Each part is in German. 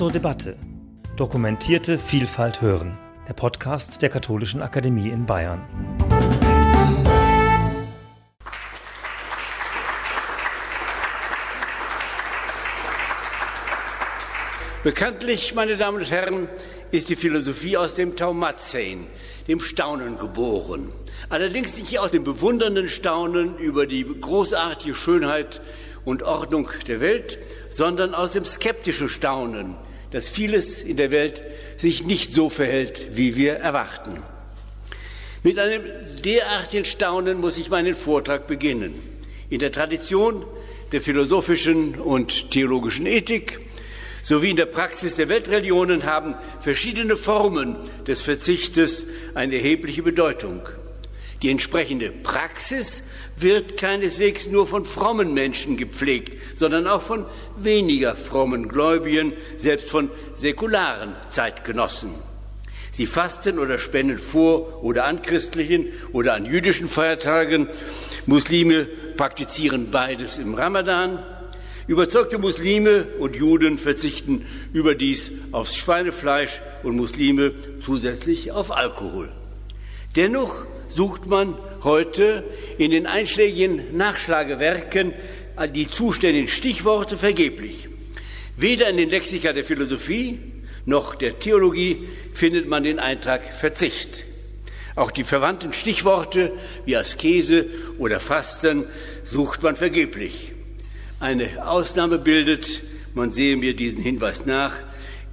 zur Debatte. Dokumentierte Vielfalt hören. Der Podcast der Katholischen Akademie in Bayern. Bekanntlich, meine Damen und Herren, ist die Philosophie aus dem Taumatzein, dem Staunen geboren. Allerdings nicht aus dem bewundernden Staunen über die großartige Schönheit und Ordnung der Welt, sondern aus dem skeptischen Staunen, dass vieles in der Welt sich nicht so verhält, wie wir erwarten. Mit einem derartigen Staunen muss ich meinen Vortrag beginnen. In der Tradition der philosophischen und theologischen Ethik sowie in der Praxis der Weltreligionen haben verschiedene Formen des Verzichtes eine erhebliche Bedeutung. Die entsprechende Praxis wird keineswegs nur von frommen Menschen gepflegt, sondern auch von weniger frommen Gläubigen, selbst von säkularen Zeitgenossen. Sie fasten oder spenden vor oder an christlichen oder an jüdischen Feiertagen. Muslime praktizieren beides im Ramadan. Überzeugte Muslime und Juden verzichten überdies aufs Schweinefleisch und Muslime zusätzlich auf Alkohol. Dennoch sucht man heute in den einschlägigen Nachschlagewerken die zuständigen Stichworte vergeblich. Weder in den Lexika der Philosophie noch der Theologie findet man den Eintrag Verzicht. Auch die verwandten Stichworte wie Askese oder Fasten sucht man vergeblich. Eine Ausnahme bildet, man sehe mir diesen Hinweis nach,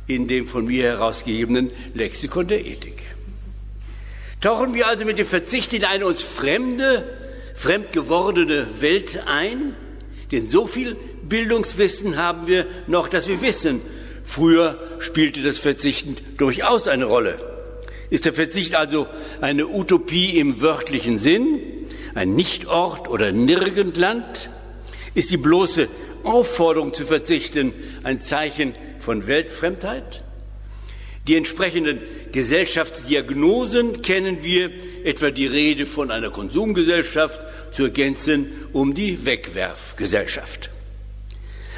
in dem von mir herausgegebenen Lexikon der Ethik. Tauchen wir also mit dem Verzicht in eine uns fremde, fremd gewordene Welt ein? Denn so viel Bildungswissen haben wir noch, dass wir wissen, früher spielte das Verzichten durchaus eine Rolle. Ist der Verzicht also eine Utopie im wörtlichen Sinn, ein Nichtort oder Nirgendland? Ist die bloße Aufforderung zu verzichten ein Zeichen von Weltfremdheit? Die entsprechenden Gesellschaftsdiagnosen kennen wir, etwa die Rede von einer Konsumgesellschaft zu ergänzen um die Wegwerfgesellschaft.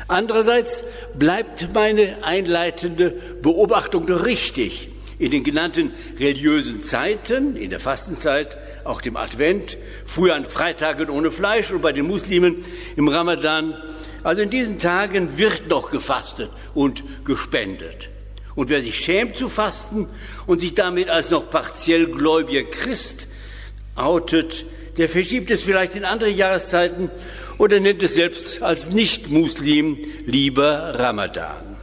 Andererseits bleibt meine einleitende Beobachtung doch richtig. In den genannten religiösen Zeiten, in der Fastenzeit, auch dem Advent, früher an Freitagen ohne Fleisch und bei den Muslimen im Ramadan, also in diesen Tagen wird noch gefastet und gespendet. Und wer sich schämt zu fasten und sich damit als noch partiell gläubiger Christ outet, der verschiebt es vielleicht in andere Jahreszeiten oder nennt es selbst als Nicht-Muslim lieber Ramadan.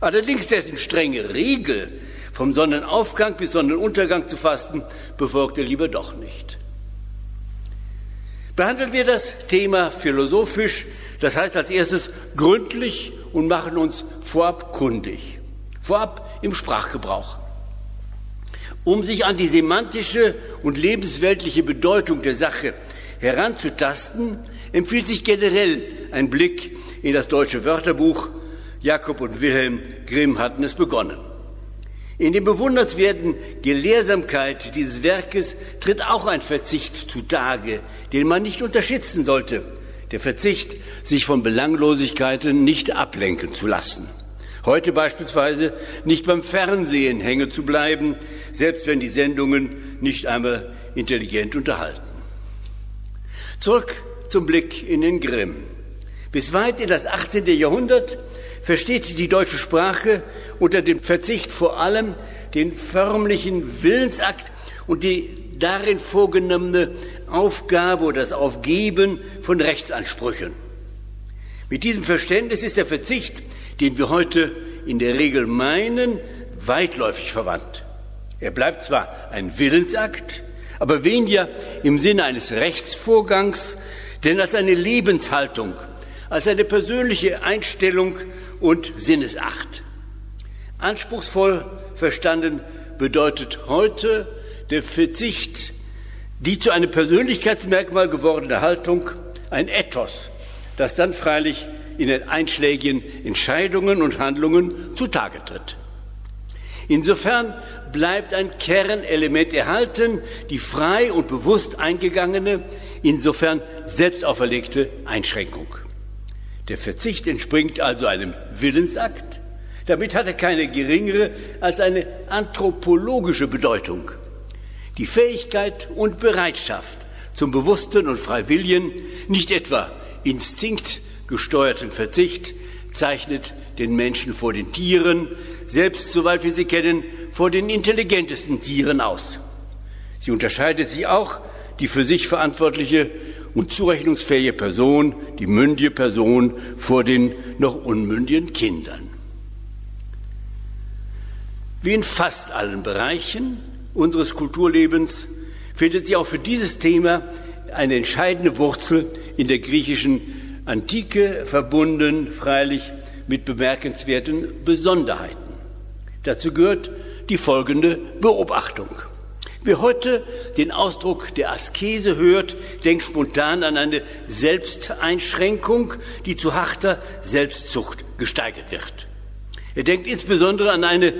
Allerdings dessen strenge Regel, vom Sonnenaufgang bis Sonnenuntergang zu fasten, befolgt er lieber doch nicht. Behandeln wir das Thema philosophisch, das heißt als erstes gründlich und machen uns vorab kundig. Vorab im Sprachgebrauch. Um sich an die semantische und lebensweltliche Bedeutung der Sache heranzutasten, empfiehlt sich generell ein Blick in das deutsche Wörterbuch. Jakob und Wilhelm Grimm hatten es begonnen. In der bewundernswerten Gelehrsamkeit dieses Werkes tritt auch ein Verzicht zutage, den man nicht unterschätzen sollte. Der Verzicht, sich von Belanglosigkeiten nicht ablenken zu lassen. Heute beispielsweise nicht beim Fernsehen hängen zu bleiben, selbst wenn die Sendungen nicht einmal intelligent unterhalten. Zurück zum Blick in den Grimm. Bis weit in das 18. Jahrhundert versteht die deutsche Sprache unter dem Verzicht vor allem den förmlichen Willensakt und die darin vorgenommene Aufgabe oder das Aufgeben von Rechtsansprüchen. Mit diesem Verständnis ist der Verzicht den wir heute in der Regel meinen, weitläufig verwandt. Er bleibt zwar ein Willensakt, aber weniger im Sinne eines Rechtsvorgangs, denn als eine Lebenshaltung, als eine persönliche Einstellung und Sinnesacht. Anspruchsvoll verstanden bedeutet heute der Verzicht, die zu einem Persönlichkeitsmerkmal gewordene Haltung, ein Ethos, das dann freilich in den einschlägigen Entscheidungen und Handlungen zutage tritt. Insofern bleibt ein Kernelement erhalten, die frei und bewusst eingegangene, insofern selbst auferlegte Einschränkung. Der Verzicht entspringt also einem Willensakt, Damit hat er keine geringere als eine anthropologische Bedeutung. Die Fähigkeit und Bereitschaft zum bewussten und freiwilligen, nicht etwa instinktgesteuerten Verzicht zeichnet den Menschen vor den Tieren, selbst soweit wir sie kennen, vor den intelligentesten Tieren aus. Sie unterscheidet sich auch die für sich verantwortliche und zurechnungsfähige Person, die mündige Person vor den noch unmündigen Kindern. Wie in fast allen Bereichen unseres Kulturlebens findet sie auch für dieses Thema eine entscheidende Wurzel in der griechischen Antike, verbunden freilich mit bemerkenswerten Besonderheiten. Dazu gehört die folgende Beobachtung. Wer heute den Ausdruck der Askese hört, denkt spontan an eine Selbsteinschränkung, die zu harter Selbstzucht gesteigert wird. Er denkt insbesondere an eine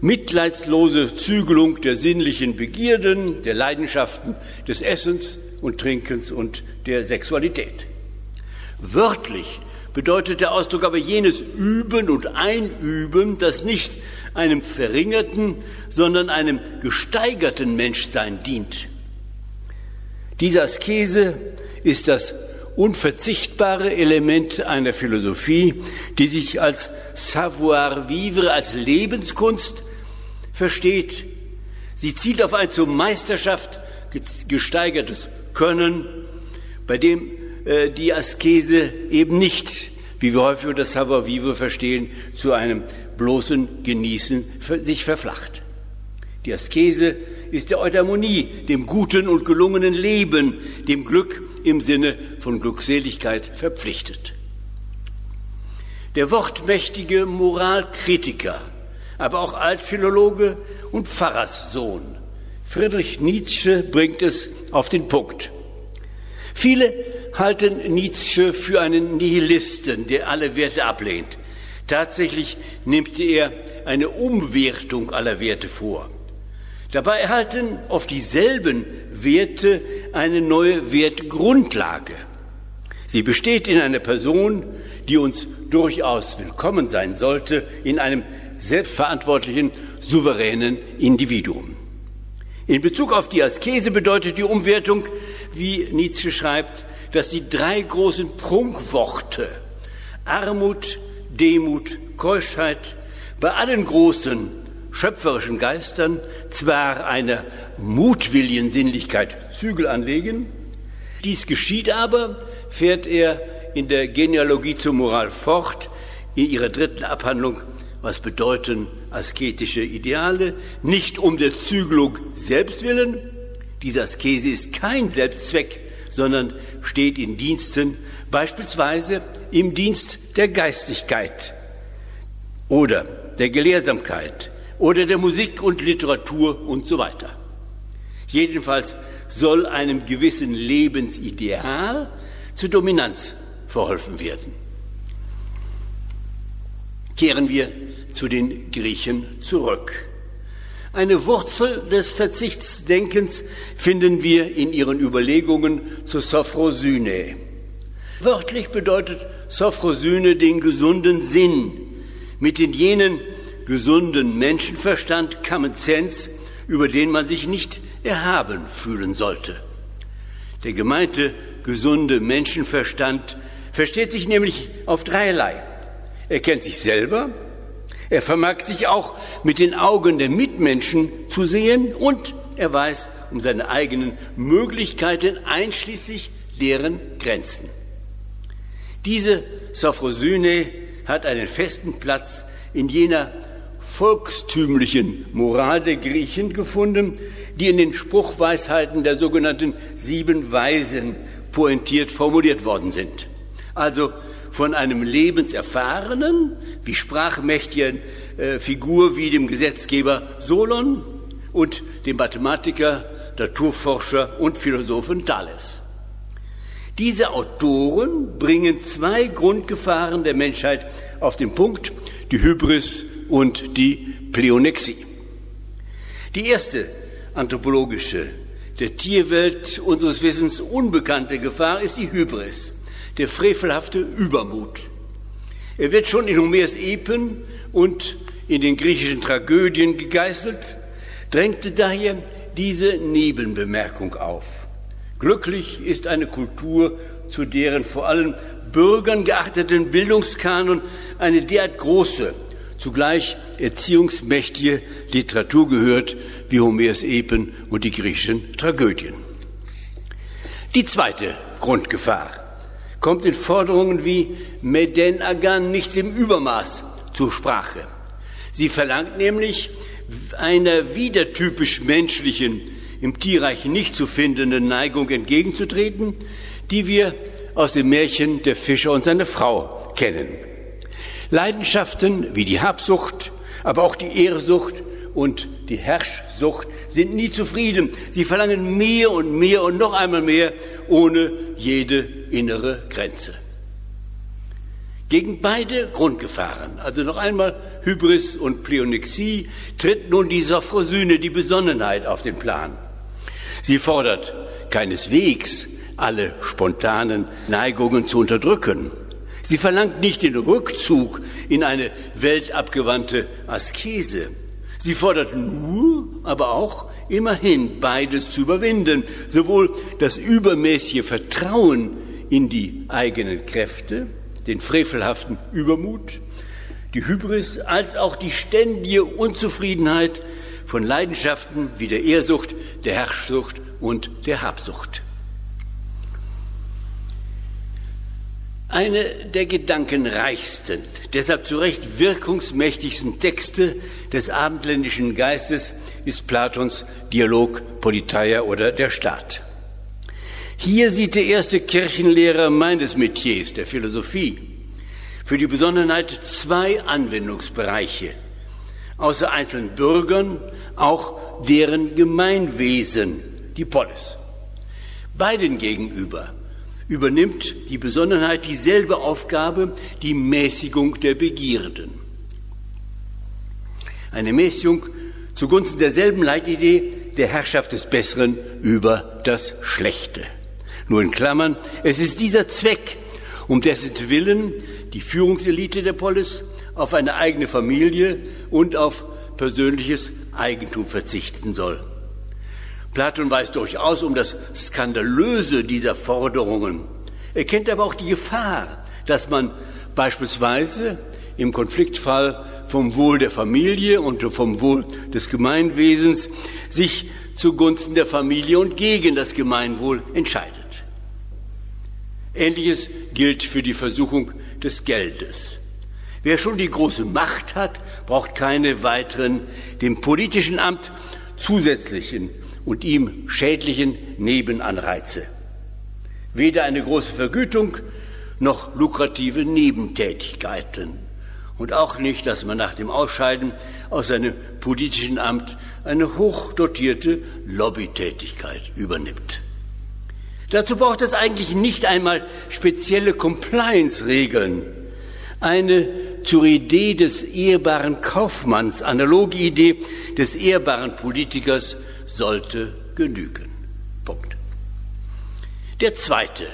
mitleidslose Zügelung der sinnlichen Begierden, der Leidenschaften des Essens und Trinkens und der Sexualität. Wörtlich bedeutet der Ausdruck aber jenes Üben und Einüben, das nicht einem verringerten, sondern einem gesteigerten Menschsein dient. Diese Askese ist das unverzichtbare Element einer Philosophie, die sich als Savoir-vivre, als Lebenskunst versteht. Sie zielt auf ein zur Meisterschaft gesteigertes Können, bei dem die Askese eben nicht, wie wir häufig unter Savoir-vivre verstehen, zu einem bloßen Genießen sich verflacht. Die Askese ist der Eudaimonie, dem guten und gelungenen Leben, dem Glück im Sinne von Glückseligkeit verpflichtet. Der wortmächtige Moralkritiker aber auch Altphilologe und Pfarrerssohn. Friedrich Nietzsche bringt es auf den Punkt. Viele halten Nietzsche für einen Nihilisten, der alle Werte ablehnt. Tatsächlich nimmt er eine Umwertung aller Werte vor. Dabei erhalten oft dieselben Werte eine neue Wertgrundlage. Sie besteht in einer Person, die uns durchaus willkommen sein sollte, in einem selbstverantwortlichen, souveränen Individuum. In Bezug auf die Askese bedeutet die Umwertung, wie Nietzsche schreibt, dass die drei großen Prunkworte Armut, Demut, Keuschheit bei allen großen schöpferischen Geistern zwar einer mutwilligen Sinnlichkeit Zügel anlegen, dies geschieht aber, fährt er in der Genealogie zur Moral fort, in ihrer dritten Abhandlung was bedeuten asketische Ideale, nicht um der Zügelung selbst willen. Diese Askese ist kein Selbstzweck, sondern steht in Diensten, beispielsweise im Dienst der Geistigkeit oder der Gelehrsamkeit oder der Musik und Literatur und so weiter. Jedenfalls soll einem gewissen Lebensideal zur Dominanz verholfen werden. Kehren wir zu den Griechen zurück. Eine Wurzel des Verzichtsdenkens finden wir in ihren Überlegungen zur Sophrosyne. Wörtlich bedeutet Sophrosyne den gesunden Sinn, mit in jenen gesunden Menschenverstand Common Sense, über den man sich nicht erhaben fühlen sollte. Der gemeinte gesunde Menschenverstand versteht sich nämlich auf dreierlei. Er kennt sich selber, er vermag sich auch mit den Augen der Mitmenschen zu sehen und er weiß um seine eigenen Möglichkeiten einschließlich deren Grenzen. Diese Sophrosyne hat einen festen Platz in jener volkstümlichen Moral der Griechen gefunden, die in den Spruchweisheiten der sogenannten sieben Weisen pointiert formuliert worden sind. Also von einem lebenserfahrenen, wie sprachmächtigen äh, Figur wie dem Gesetzgeber Solon und dem Mathematiker, Naturforscher und Philosophen Thales. Diese Autoren bringen zwei Grundgefahren der Menschheit auf den Punkt, die Hybris und die Pleonexie. Die erste anthropologische, der Tierwelt unseres Wissens unbekannte Gefahr ist die Hybris der frevelhafte Übermut. Er wird schon in Homers Epen und in den griechischen Tragödien gegeißelt, drängte daher diese Nebenbemerkung auf. Glücklich ist eine Kultur, zu deren vor allem Bürgern geachteten Bildungskanon eine derart große, zugleich erziehungsmächtige Literatur gehört wie Homers Epen und die griechischen Tragödien. Die zweite Grundgefahr kommt in Forderungen wie Meden Agan nichts im Übermaß zur Sprache. Sie verlangt nämlich einer wieder typisch menschlichen, im Tierreich nicht zu findenden Neigung entgegenzutreten, die wir aus dem Märchen Der Fischer und seine Frau kennen. Leidenschaften wie die Habsucht, aber auch die Ehrsucht und die Herrschsucht sind nie zufrieden. Sie verlangen mehr und mehr und noch einmal mehr, ohne jede innere Grenze. Gegen beide Grundgefahren, also noch einmal Hybris und Pleonexie, tritt nun die Sophrosyne, die Besonnenheit auf den Plan. Sie fordert keineswegs alle spontanen Neigungen zu unterdrücken. Sie verlangt nicht den Rückzug in eine weltabgewandte Askese. Sie fordert nur, aber auch immerhin beides zu überwinden, sowohl das übermäßige Vertrauen in die eigenen Kräfte, den frevelhaften Übermut, die Hybris, als auch die ständige Unzufriedenheit von Leidenschaften wie der Ehrsucht, der Herrschsucht und der Habsucht. Eine der gedankenreichsten, deshalb zu Recht wirkungsmächtigsten Texte des abendländischen Geistes ist Platons Dialog Politeia oder der Staat. Hier sieht der erste Kirchenlehrer meines Metiers, der Philosophie, für die Besonderheit zwei Anwendungsbereiche, außer einzelnen Bürgern auch deren Gemeinwesen, die Polis. Beiden gegenüber übernimmt die Besonnenheit dieselbe Aufgabe, die Mäßigung der Begierden. Eine Mäßigung zugunsten derselben Leitidee der Herrschaft des Besseren über das Schlechte. Nur in Klammern, es ist dieser Zweck, um dessen Willen die Führungselite der Polis auf eine eigene Familie und auf persönliches Eigentum verzichten soll. Platon weiß durchaus um das Skandalöse dieser Forderungen. Er kennt aber auch die Gefahr, dass man beispielsweise im Konfliktfall vom Wohl der Familie und vom Wohl des Gemeinwesens sich zugunsten der Familie und gegen das Gemeinwohl entscheidet. Ähnliches gilt für die Versuchung des Geldes. Wer schon die große Macht hat, braucht keine weiteren dem politischen Amt zusätzlichen und ihm schädlichen Nebenanreize. Weder eine große Vergütung noch lukrative Nebentätigkeiten. Und auch nicht, dass man nach dem Ausscheiden aus seinem politischen Amt eine hochdotierte Lobbytätigkeit übernimmt. Dazu braucht es eigentlich nicht einmal spezielle Compliance-Regeln. Eine zur Idee des ehrbaren Kaufmanns, analoge Idee des ehrbaren Politikers sollte genügen. Punkt. Der zweite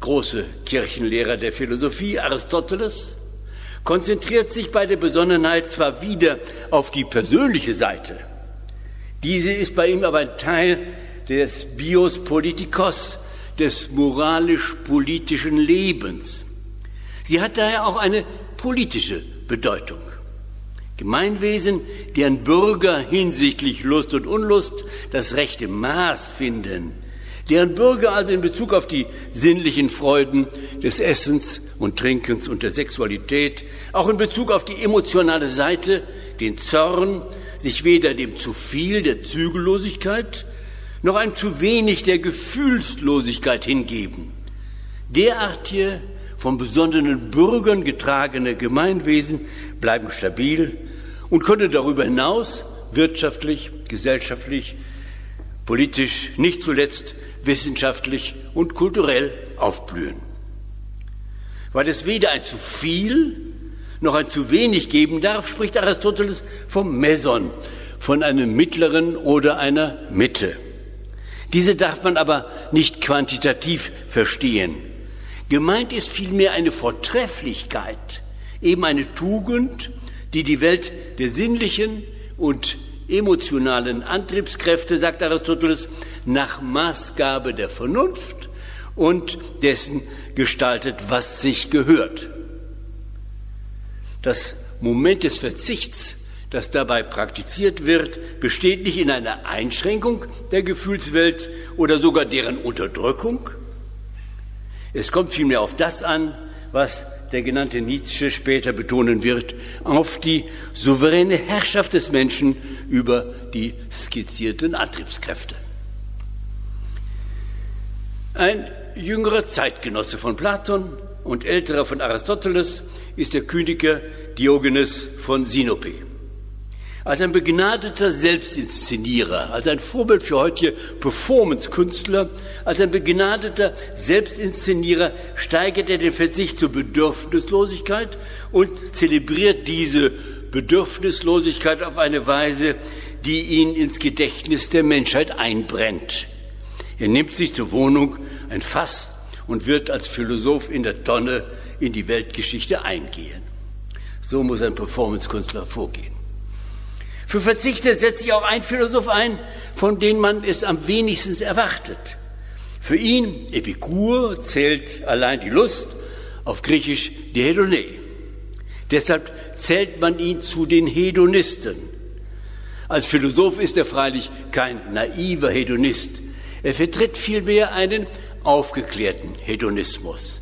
große Kirchenlehrer der Philosophie, Aristoteles, konzentriert sich bei der Besonnenheit zwar wieder auf die persönliche Seite, diese ist bei ihm aber ein Teil des Bios Politikos, des moralisch-politischen Lebens. Sie hat daher auch eine politische Bedeutung. Gemeinwesen, deren Bürger hinsichtlich Lust und Unlust das rechte Maß finden, deren Bürger also in Bezug auf die sinnlichen Freuden des Essens und Trinkens und der Sexualität, auch in Bezug auf die emotionale Seite, den Zorn, sich weder dem zu viel der Zügellosigkeit noch einem zu wenig der Gefühlslosigkeit hingeben. Derartige von besonderen Bürgern getragene Gemeinwesen bleiben stabil und können darüber hinaus wirtschaftlich, gesellschaftlich, politisch, nicht zuletzt wissenschaftlich und kulturell aufblühen. Weil es weder ein zu viel noch ein zu wenig geben darf, spricht Aristoteles vom Meson, von einem mittleren oder einer Mitte. Diese darf man aber nicht quantitativ verstehen. Gemeint ist vielmehr eine Vortrefflichkeit Eben eine Tugend, die die Welt der sinnlichen und emotionalen Antriebskräfte, sagt Aristoteles, nach Maßgabe der Vernunft und dessen gestaltet, was sich gehört. Das Moment des Verzichts, das dabei praktiziert wird, besteht nicht in einer Einschränkung der Gefühlswelt oder sogar deren Unterdrückung. Es kommt vielmehr auf das an, was der genannte Nietzsche später betonen wird, auf die souveräne Herrschaft des Menschen über die skizzierten Antriebskräfte. Ein jüngerer Zeitgenosse von Platon und älterer von Aristoteles ist der Kyniker Diogenes von Sinope. Als ein begnadeter Selbstinszenierer, als ein Vorbild für heutige Performance-Künstler, als ein begnadeter Selbstinszenierer steigert er den Verzicht zur Bedürfnislosigkeit und zelebriert diese Bedürfnislosigkeit auf eine Weise, die ihn ins Gedächtnis der Menschheit einbrennt. Er nimmt sich zur Wohnung ein Fass und wird als Philosoph in der Tonne in die Weltgeschichte eingehen. So muss ein Performance-Künstler vorgehen. Für Verzichter setzt sich auch ein Philosoph ein, von dem man es am wenigsten erwartet. Für ihn, Epikur, zählt allein die Lust, auf Griechisch die Hedone. Deshalb zählt man ihn zu den Hedonisten. Als Philosoph ist er freilich kein naiver Hedonist. Er vertritt vielmehr einen aufgeklärten Hedonismus.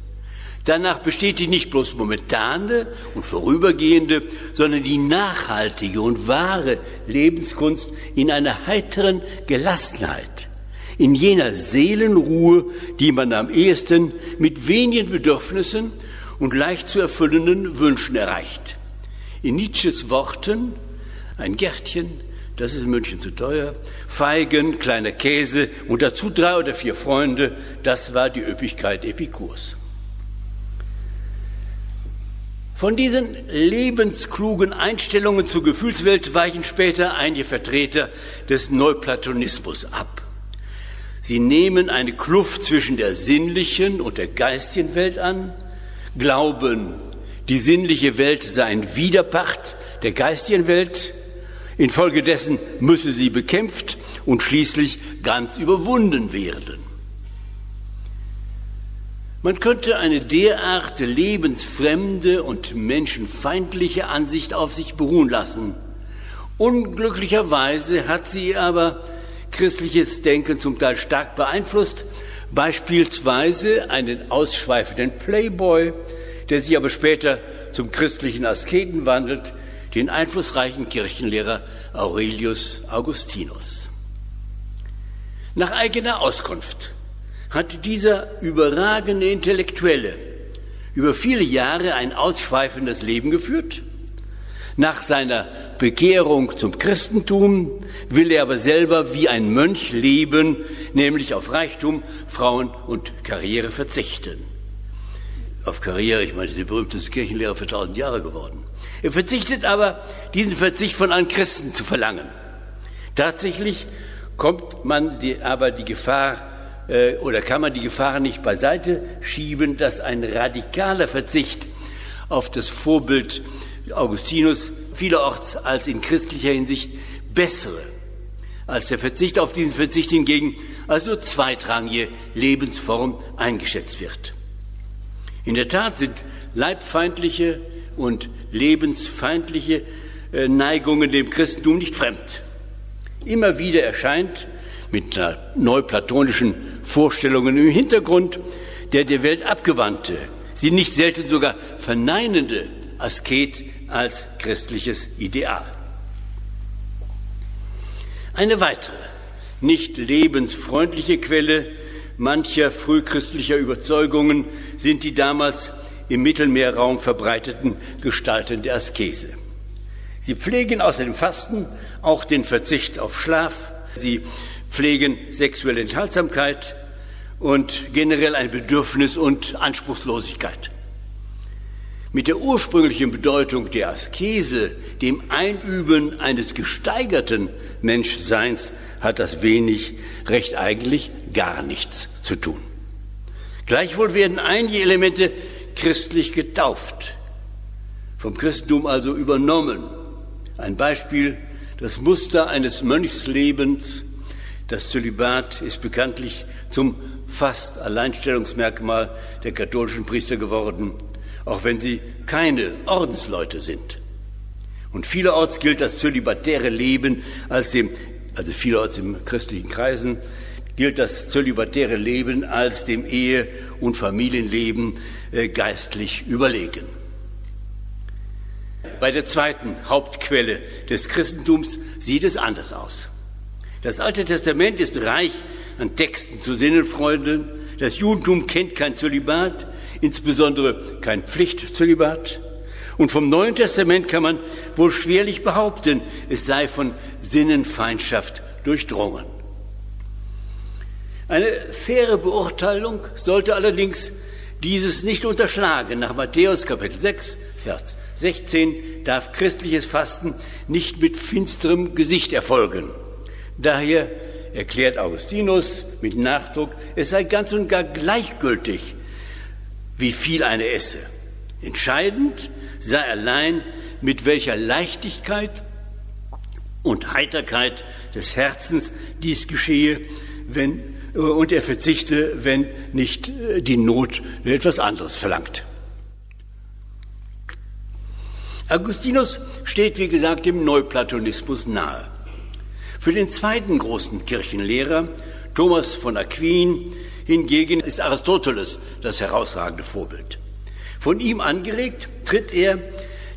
Danach besteht die nicht bloß momentane und vorübergehende, sondern die nachhaltige und wahre Lebenskunst in einer heiteren Gelassenheit, in jener Seelenruhe, die man am ehesten mit wenigen Bedürfnissen und leicht zu erfüllenden Wünschen erreicht. In Nietzsches Worten ein Gärtchen, das ist in München zu teuer, Feigen, kleiner Käse und dazu drei oder vier Freunde, das war die Üppigkeit Epikurs. Von diesen lebensklugen Einstellungen zur Gefühlswelt weichen später einige Vertreter des Neuplatonismus ab. Sie nehmen eine Kluft zwischen der sinnlichen und der geistigen Welt an, glauben, die sinnliche Welt sei ein Widerpart der geistigen Welt, infolgedessen müsse sie bekämpft und schließlich ganz überwunden werden. Man könnte eine derart lebensfremde und menschenfeindliche Ansicht auf sich beruhen lassen. Unglücklicherweise hat sie aber christliches Denken zum Teil stark beeinflusst, beispielsweise einen ausschweifenden Playboy, der sich aber später zum christlichen Asketen wandelt, den einflussreichen Kirchenlehrer Aurelius Augustinus. Nach eigener Auskunft hat dieser überragende Intellektuelle über viele Jahre ein ausschweifendes Leben geführt. Nach seiner Bekehrung zum Christentum will er aber selber wie ein Mönch leben, nämlich auf Reichtum, Frauen und Karriere verzichten. Auf Karriere, ich meine, der berühmteste Kirchenlehrer für tausend Jahre geworden. Er verzichtet aber, diesen Verzicht von allen Christen zu verlangen. Tatsächlich kommt man aber die Gefahr äh, oder kann man die Gefahr nicht beiseite schieben, dass ein radikaler Verzicht auf das Vorbild Augustinus vielerorts als in christlicher Hinsicht bessere als der Verzicht auf diesen Verzicht hingegen als nur zweitrangige Lebensform eingeschätzt wird. In der Tat sind leibfeindliche und lebensfeindliche äh, Neigungen dem Christentum nicht fremd. Immer wieder erscheint mit einer neuplatonischen Vorstellungen im Hintergrund der der Welt abgewandte, sie nicht selten sogar verneinende Asket als christliches Ideal. Eine weitere, nicht lebensfreundliche Quelle mancher frühchristlicher Überzeugungen sind die damals im Mittelmeerraum verbreiteten Gestalten der Askese. Sie pflegen außer dem Fasten auch den Verzicht auf Schlaf. Sie pflegen sexuelle Enthaltsamkeit und generell ein Bedürfnis und Anspruchslosigkeit. Mit der ursprünglichen Bedeutung der Askese, dem Einüben eines gesteigerten Menschseins, hat das wenig, recht eigentlich gar nichts zu tun. Gleichwohl werden einige Elemente christlich getauft. vom Christentum also übernommen. Ein Beispiel, das Muster eines Mönchslebens, das Zölibat ist bekanntlich zum fast Alleinstellungsmerkmal der katholischen Priester geworden, auch wenn sie keine Ordensleute sind. Und vielerorts gilt das zölibatäre Leben als dem, also vielerorts in christlichen Kreisen, gilt das zölibatäre Leben als dem Ehe- und Familienleben äh, geistlich überlegen. Bei der zweiten Hauptquelle des Christentums sieht es anders aus. Das Alte Testament ist reich an Texten zu Sinnenfreunden. Das Judentum kennt kein Zölibat, insbesondere kein Pflichtzölibat. Und vom Neuen Testament kann man wohl schwerlich behaupten, es sei von Sinnenfeindschaft durchdrungen. Eine faire Beurteilung sollte allerdings dieses nicht unterschlagen. Nach Matthäus Kapitel 6, Vers 16 darf christliches Fasten nicht mit finsterem Gesicht erfolgen. Daher erklärt Augustinus mit Nachdruck, es sei ganz und gar gleichgültig, wie viel eine esse. Entscheidend sei allein, mit welcher Leichtigkeit und Heiterkeit des Herzens dies geschehe, wenn, und er verzichte, wenn nicht äh, die Not etwas anderes verlangt. Augustinus steht, wie gesagt, dem Neuplatonismus nahe. Für den zweiten großen Kirchenlehrer, Thomas von Aquin, hingegen ist Aristoteles das herausragende Vorbild. Von ihm angeregt tritt er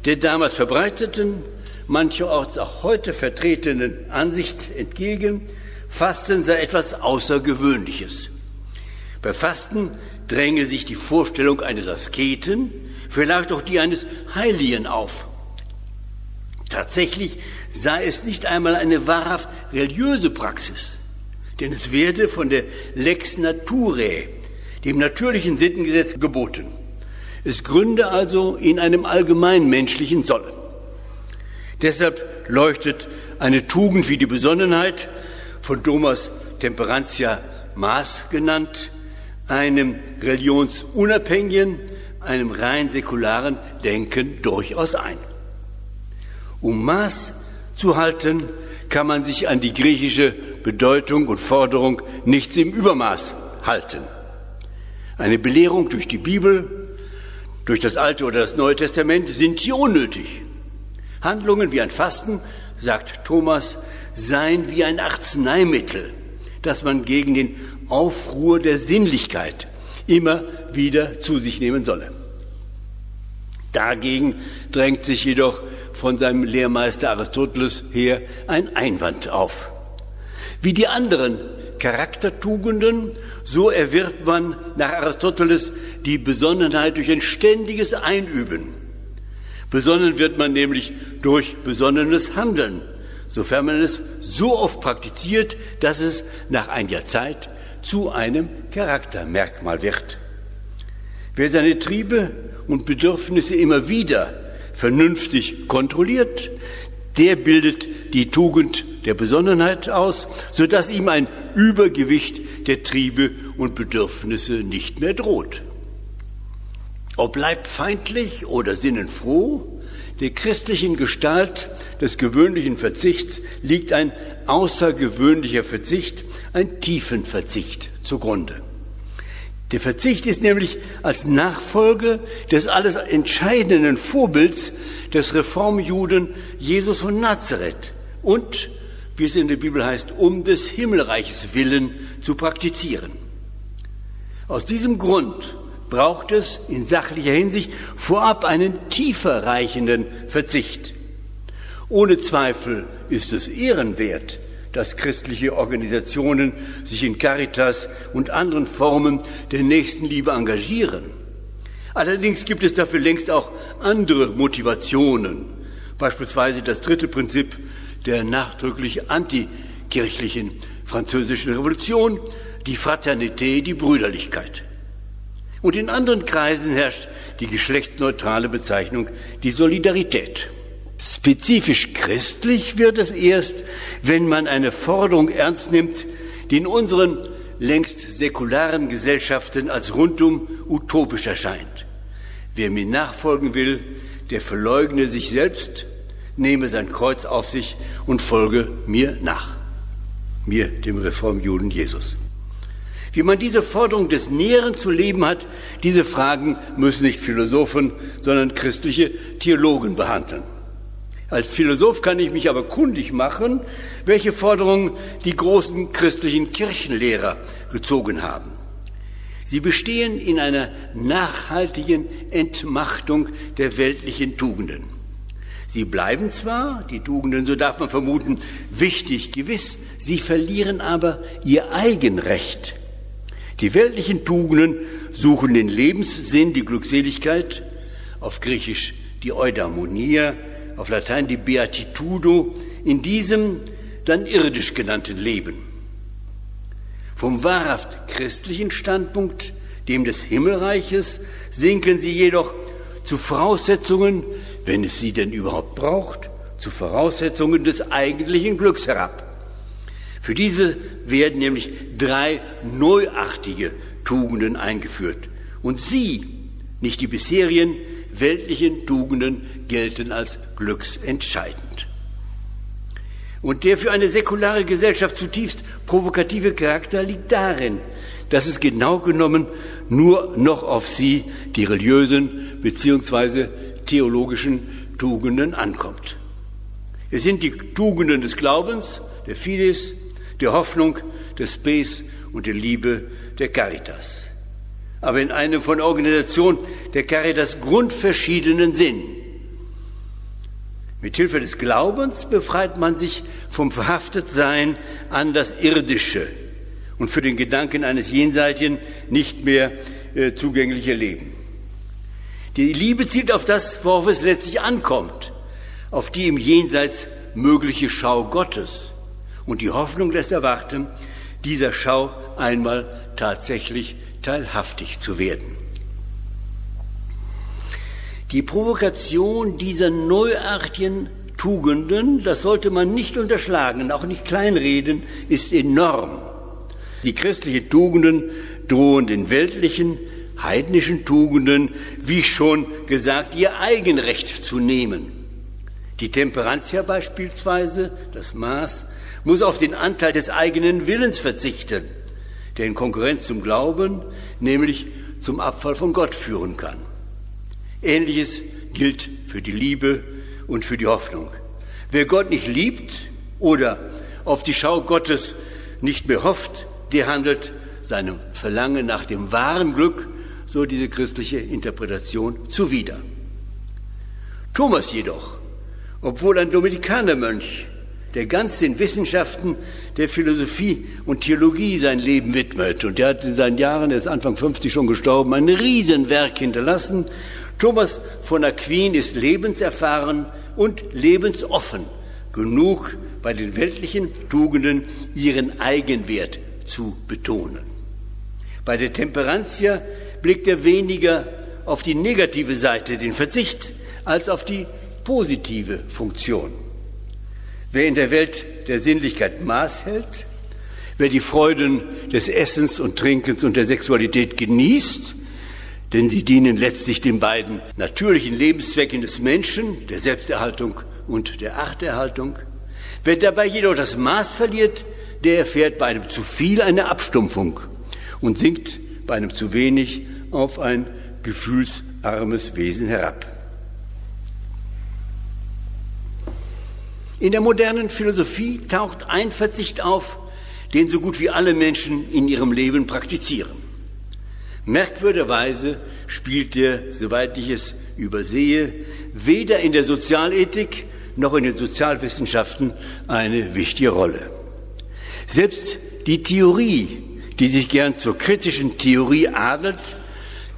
der damals verbreiteten, mancherorts auch heute vertretenen Ansicht entgegen, Fasten sei etwas Außergewöhnliches. Bei Fasten dränge sich die Vorstellung eines Asketen, vielleicht auch die eines Heiligen auf. Tatsächlich sei es nicht einmal eine wahrhaft religiöse Praxis, denn es werde von der Lex Naturae, dem natürlichen Sittengesetz, geboten. Es gründe also in einem allgemein menschlichen Sollen. Deshalb leuchtet eine Tugend wie die Besonnenheit, von Thomas Temperantia Maß genannt, einem religionsunabhängigen, einem rein säkularen Denken durchaus ein. Um Maß zu halten, kann man sich an die griechische Bedeutung und Forderung nichts im Übermaß halten. Eine Belehrung durch die Bibel, durch das Alte oder das Neue Testament sind hier unnötig. Handlungen wie ein Fasten, sagt Thomas, seien wie ein Arzneimittel, das man gegen den Aufruhr der Sinnlichkeit immer wieder zu sich nehmen solle. Dagegen drängt sich jedoch von seinem Lehrmeister Aristoteles her ein Einwand auf. Wie die anderen Charaktertugenden, so erwirbt man nach Aristoteles die Besonnenheit durch ein ständiges Einüben. Besonnen wird man nämlich durch besonnenes Handeln, sofern man es so oft praktiziert, dass es nach einiger Zeit zu einem Charaktermerkmal wird. Wer seine Triebe und Bedürfnisse immer wieder vernünftig kontrolliert, der bildet die Tugend der Besonnenheit aus, sodass ihm ein Übergewicht der Triebe und Bedürfnisse nicht mehr droht. Ob leibfeindlich oder sinnenfroh, der christlichen Gestalt des gewöhnlichen Verzichts liegt ein außergewöhnlicher Verzicht, ein tiefen Verzicht zugrunde. Der Verzicht ist nämlich als Nachfolge des alles entscheidenden Vorbilds des Reformjuden Jesus von Nazareth und, wie es in der Bibel heißt, um des Himmelreiches willen zu praktizieren. Aus diesem Grund braucht es in sachlicher Hinsicht vorab einen tiefer reichenden Verzicht. Ohne Zweifel ist es ehrenwert, dass christliche Organisationen sich in Caritas und anderen Formen der Nächstenliebe engagieren. Allerdings gibt es dafür längst auch andere Motivationen, beispielsweise das dritte Prinzip der nachdrücklich antikirchlichen französischen Revolution, die Fraternité, die Brüderlichkeit. Und in anderen Kreisen herrscht die geschlechtsneutrale Bezeichnung die Solidarität. Spezifisch christlich wird es erst, wenn man eine Forderung ernst nimmt, die in unseren längst säkularen Gesellschaften als rundum utopisch erscheint. Wer mir nachfolgen will, der verleugne sich selbst, nehme sein Kreuz auf sich und folge mir nach. Mir, dem Reformjuden Jesus. Wie man diese Forderung des Näheren zu leben hat, diese Fragen müssen nicht Philosophen, sondern christliche Theologen behandeln. Als Philosoph kann ich mich aber kundig machen, welche Forderungen die großen christlichen Kirchenlehrer gezogen haben. Sie bestehen in einer nachhaltigen Entmachtung der weltlichen Tugenden. Sie bleiben zwar, die Tugenden, so darf man vermuten, wichtig, gewiss, sie verlieren aber ihr Eigenrecht. Die weltlichen Tugenden suchen den Lebenssinn, die Glückseligkeit, auf Griechisch die Eudaimonia, auf Latein die Beatitudo, in diesem dann irdisch genannten Leben. Vom wahrhaft christlichen Standpunkt, dem des Himmelreiches, sinken sie jedoch zu Voraussetzungen, wenn es sie denn überhaupt braucht, zu Voraussetzungen des eigentlichen Glücks herab. Für diese werden nämlich drei neuartige Tugenden eingeführt. Und sie, nicht die bisherigen weltlichen Tugenden, gelten als glücksentscheidend. Und der für eine säkulare Gesellschaft zutiefst provokative Charakter liegt darin, dass es genau genommen nur noch auf sie, die religiösen bzw. theologischen Tugenden ankommt. Es sind die Tugenden des Glaubens, der Fides, der Hoffnung, des Spes und der Liebe, der Caritas. Aber in einem von Organisation der Caritas grundverschiedenen Sinn. Mit Hilfe des Glaubens befreit man sich vom Verhaftetsein an das Irdische und für den Gedanken eines jenseitigen nicht mehr äh, zugängliche Leben. Die Liebe zielt auf das, worauf es letztlich ankommt, auf die im Jenseits mögliche Schau Gottes. Und die Hoffnung lässt erwarten, dieser Schau einmal tatsächlich teilhaftig zu werden. Die Provokation dieser neuartigen Tugenden, das sollte man nicht unterschlagen, auch nicht kleinreden, ist enorm. Die christlichen Tugenden drohen den weltlichen, heidnischen Tugenden, wie schon gesagt, ihr Eigenrecht zu nehmen. Die Temperantia beispielsweise, das Maß, muss auf den Anteil des eigenen Willens verzichten, der in Konkurrenz zum Glauben, nämlich zum Abfall von Gott führen kann. Ähnliches gilt für die Liebe und für die Hoffnung. Wer Gott nicht liebt oder auf die Schau Gottes nicht mehr hofft, der handelt seinem Verlangen nach dem wahren Glück, so diese christliche Interpretation, zuwider. Thomas jedoch, obwohl ein Dominikanermönch, der ganz den Wissenschaften der Philosophie und Theologie sein Leben widmet, und der hat in seinen Jahren, er ist Anfang 50 schon gestorben, ein Riesenwerk hinterlassen. Thomas von Aquin ist lebenserfahren und lebensoffen. Genug, bei den weltlichen Tugenden ihren Eigenwert zu betonen. Bei der Temperantia blickt er weniger auf die negative Seite, den Verzicht, als auf die positive Funktion. Wer in der Welt der Sinnlichkeit Maß hält, wer die Freuden des Essens und Trinkens und der Sexualität genießt, denn sie dienen letztlich den beiden natürlichen Lebenszwecken des Menschen, der Selbsterhaltung und der Achterhaltung. Wer dabei jedoch das Maß verliert, der erfährt bei einem zu viel eine Abstumpfung und sinkt bei einem zu wenig auf ein gefühlsarmes Wesen herab. In der modernen Philosophie taucht ein Verzicht auf, den so gut wie alle Menschen in ihrem Leben praktizieren. Merkwürdigerweise spielt er, soweit ich es übersehe, weder in der Sozialethik noch in den Sozialwissenschaften eine wichtige Rolle. Selbst die Theorie, die sich gern zur kritischen Theorie adelt,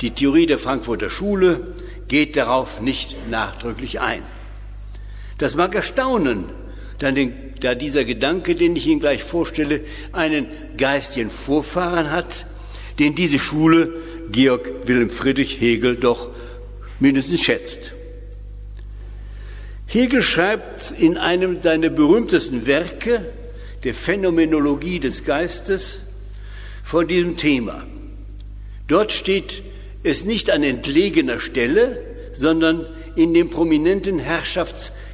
die Theorie der Frankfurter Schule, geht darauf nicht nachdrücklich ein. Das mag erstaunen, da dieser Gedanke, den ich Ihnen gleich vorstelle, einen geistigen Vorfahren hat, den diese Schule Georg Wilhelm Friedrich Hegel doch mindestens schätzt. Hegel schreibt in einem seiner berühmtesten Werke, der Phänomenologie des Geistes, von diesem Thema. Dort steht es nicht an entlegener Stelle, sondern in dem prominenten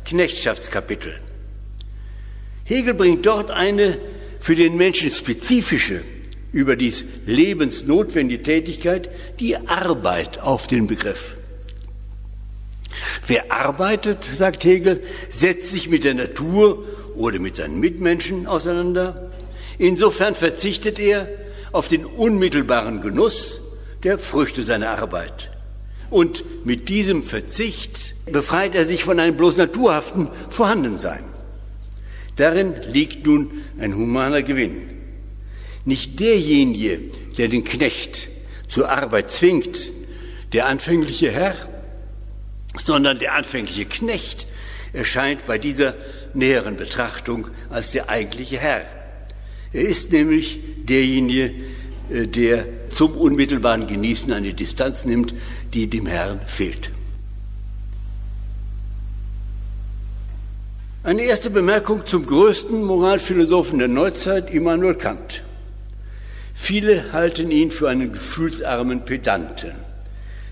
Herrschafts-Knechtschafts-Kapitel. Hegel bringt dort eine für den Menschen spezifische, überdies lebensnotwendige Tätigkeit, die Arbeit auf den Begriff. Wer arbeitet, sagt Hegel, setzt sich mit der Natur oder mit seinen Mitmenschen auseinander. Insofern verzichtet er auf den unmittelbaren Genuss der Früchte seiner Arbeit. Und mit diesem Verzicht befreit er sich von einem bloß naturhaften Vorhandensein. Darin liegt nun ein humaner Gewinn. Nicht derjenige, der den Knecht zur Arbeit zwingt, der anfängliche Herr, sondern der anfängliche Knecht erscheint bei dieser näheren Betrachtung als der eigentliche Herr. Er ist nämlich derjenige, äh, der zum unmittelbaren Genießen eine Distanz nimmt, die dem Herrn fehlt. Eine erste Bemerkung zum größten Moralphilosophen der Neuzeit, Immanuel Kant. Viele halten ihn für einen gefühlsarmen Pedanten.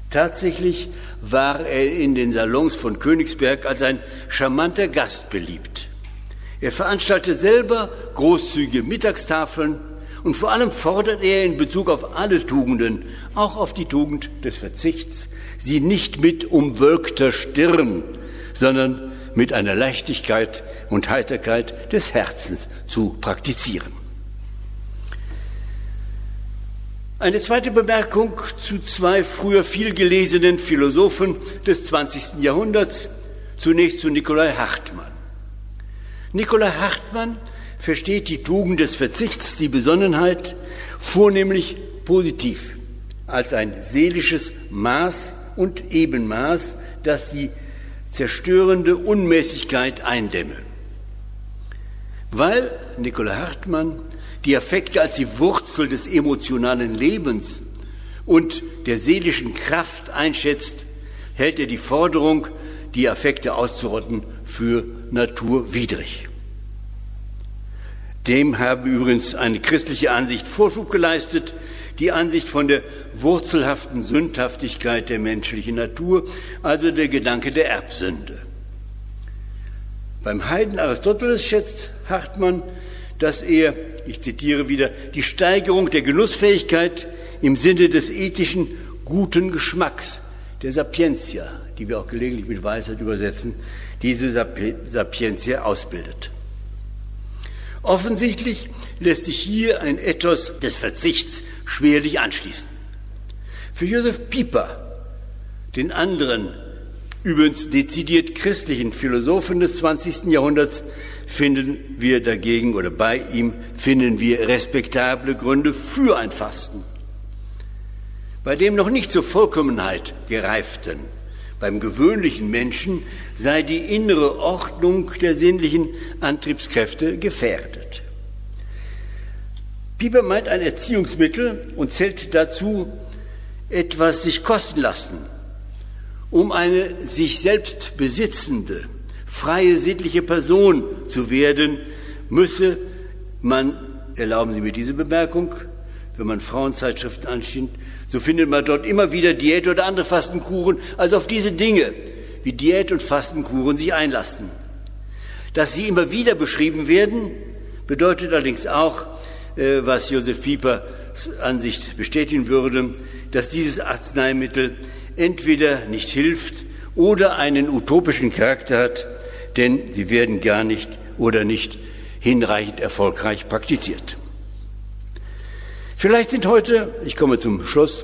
Tatsächlich war er in den Salons von Königsberg als ein charmanter Gast beliebt. Er veranstaltete selber großzügige Mittagstafeln und vor allem fordert er in Bezug auf alle Tugenden, auch auf die Tugend des Verzichts, sie nicht mit umwölkter Stirn, sondern mit einer Leichtigkeit und Heiterkeit des Herzens zu praktizieren. Eine zweite Bemerkung zu zwei früher viel gelesenen Philosophen des 20. Jahrhunderts, zunächst zu Nikolai Hartmann. Nikolai Hartmann versteht die Tugend des Verzichts, die Besonnenheit, vornehmlich positiv, als ein seelisches Maß und Ebenmaß, das die zerstörende Unmäßigkeit eindämme. Weil Nikolai Hartmann die Affekte als die Wurzel des emotionalen Lebens und der seelischen Kraft einschätzt, hält er die Forderung, die Affekte auszurotten, für naturwidrig. Dem habe übrigens eine christliche Ansicht Vorschub geleistet, die Ansicht von der wurzelhaften Sündhaftigkeit der menschlichen Natur, also der Gedanke der Erbsünde. Beim Heiden Aristoteles schätzt Hartmann, dass er, ich zitiere wieder, die Steigerung der Genussfähigkeit im Sinne des ethischen guten Geschmacks, der Sapientia, die wir auch gelegentlich mit Weisheit übersetzen, diese Sapientia ausbildet. Offensichtlich lässt sich hier ein Ethos des Verzichts schwerlich anschließen. Für Josef Pieper, den anderen übrigens dezidiert christlichen Philosophen des 20. Jahrhunderts, finden wir dagegen oder bei ihm finden wir respektable Gründe für ein Fasten. Bei dem noch nicht zur Vollkommenheit gereiften beim gewöhnlichen Menschen sei die innere Ordnung der sinnlichen Antriebskräfte gefährdet. Pieper meint ein Erziehungsmittel und zählt dazu etwas sich kosten lassen, um eine sich selbst besitzende, freie sittliche Person zu werden, müsse man, erlauben Sie mir diese Bemerkung, wenn man Frauenzeitschriften anschaut, so findet man dort immer wieder Diät oder andere Fastenkuren, also auf diese Dinge wie Diät und Fastenkuren sich einlassen. Dass sie immer wieder beschrieben werden, bedeutet allerdings auch, äh, was Josef Pieper Ansicht bestätigen würde, dass dieses Arzneimittel entweder nicht hilft oder einen utopischen Charakter hat, denn sie werden gar nicht oder nicht hinreichend erfolgreich praktiziert. Vielleicht sind heute, ich komme zum Schluss,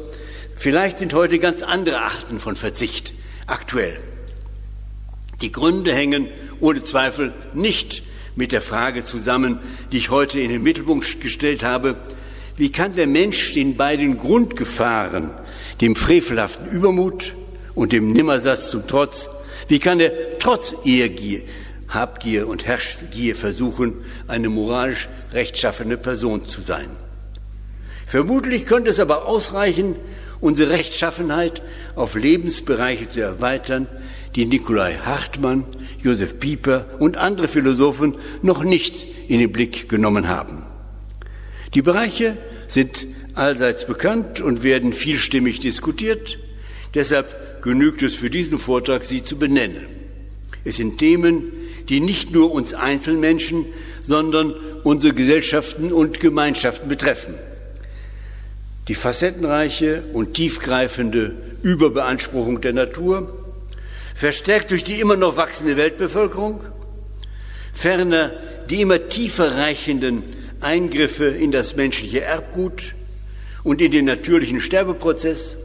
vielleicht sind heute ganz andere Arten von Verzicht aktuell. Die Gründe hängen ohne Zweifel nicht mit der Frage zusammen, die ich heute in den Mittelpunkt gestellt habe, wie kann der Mensch den beiden Grundgefahren, dem frevelhaften Übermut und dem Nimmersatz zum Trotz, wie kann er trotz Ehrgier, Habgier und Herrschgier versuchen, eine moralisch rechtschaffene Person zu sein? Vermutlich könnte es aber ausreichen, unsere Rechtschaffenheit auf Lebensbereiche zu erweitern, die Nikolai Hartmann, Josef Pieper und andere Philosophen noch nicht in den Blick genommen haben. Die Bereiche sind allseits bekannt und werden vielstimmig diskutiert. Deshalb genügt es für diesen Vortrag, sie zu benennen. Es sind Themen, die nicht nur uns Einzelmenschen, sondern unsere Gesellschaften und Gemeinschaften betreffen. Die facettenreiche und tiefgreifende Überbeanspruchung der Natur, verstärkt durch die immer noch wachsende Weltbevölkerung, ferner die immer tiefer reichenden Eingriffe in das menschliche Erbgut und in den natürlichen Sterbeprozess,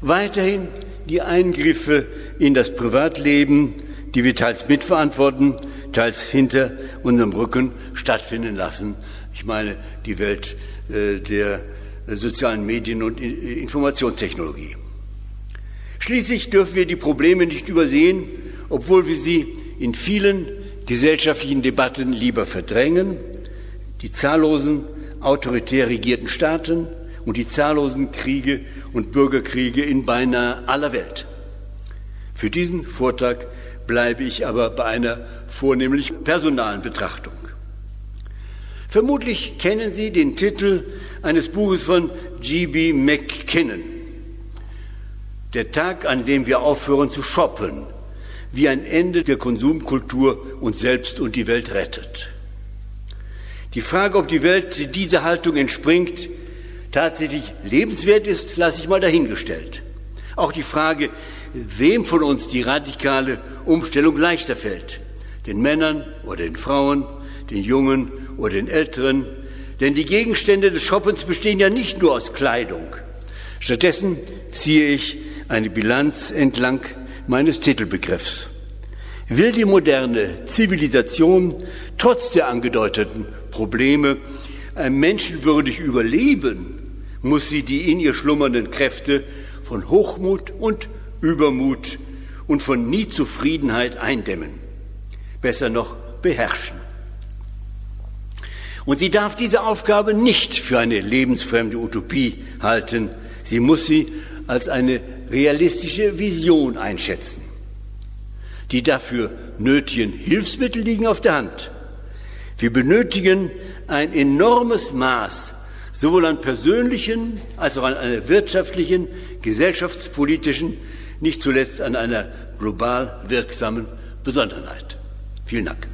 weiterhin die Eingriffe in das Privatleben, die wir teils mitverantworten, teils hinter unserem Rücken stattfinden lassen. Ich meine die Welt äh, der sozialen Medien und Informationstechnologie. Schließlich dürfen wir die Probleme nicht übersehen, obwohl wir sie in vielen gesellschaftlichen Debatten lieber verdrängen, die zahllosen autoritär regierten Staaten und die zahllosen Kriege und Bürgerkriege in beinahe aller Welt. Für diesen Vortrag bleibe ich aber bei einer vornehmlich personalen Betrachtung. Vermutlich kennen Sie den Titel eines Buches von G.B. McKinnon. Der Tag, an dem wir aufhören zu shoppen, wie ein Ende der Konsumkultur uns selbst und die Welt rettet. Die Frage, ob die Welt dieser Haltung entspringt, tatsächlich lebenswert ist, lasse ich mal dahingestellt. Auch die Frage, wem von uns die radikale Umstellung leichter fällt, den Männern oder den Frauen, den Jungen oder den Älteren, denn die Gegenstände des Shoppens bestehen ja nicht nur aus Kleidung. Stattdessen ziehe ich eine Bilanz entlang meines Titelbegriffs. Will die moderne Zivilisation trotz der angedeuteten Probleme menschenwürdig überleben, muss sie die in ihr schlummernden Kräfte von Hochmut und Übermut und von Niezufriedenheit eindämmen, besser noch beherrschen. Und sie darf diese Aufgabe nicht für eine lebensfremde Utopie halten, sie muss sie als eine realistische Vision einschätzen. Die dafür nötigen Hilfsmittel liegen auf der Hand. Wir benötigen ein enormes Maß sowohl an persönlichen als auch an einer wirtschaftlichen, gesellschaftspolitischen, nicht zuletzt an einer global wirksamen Besonderheit. Vielen Dank.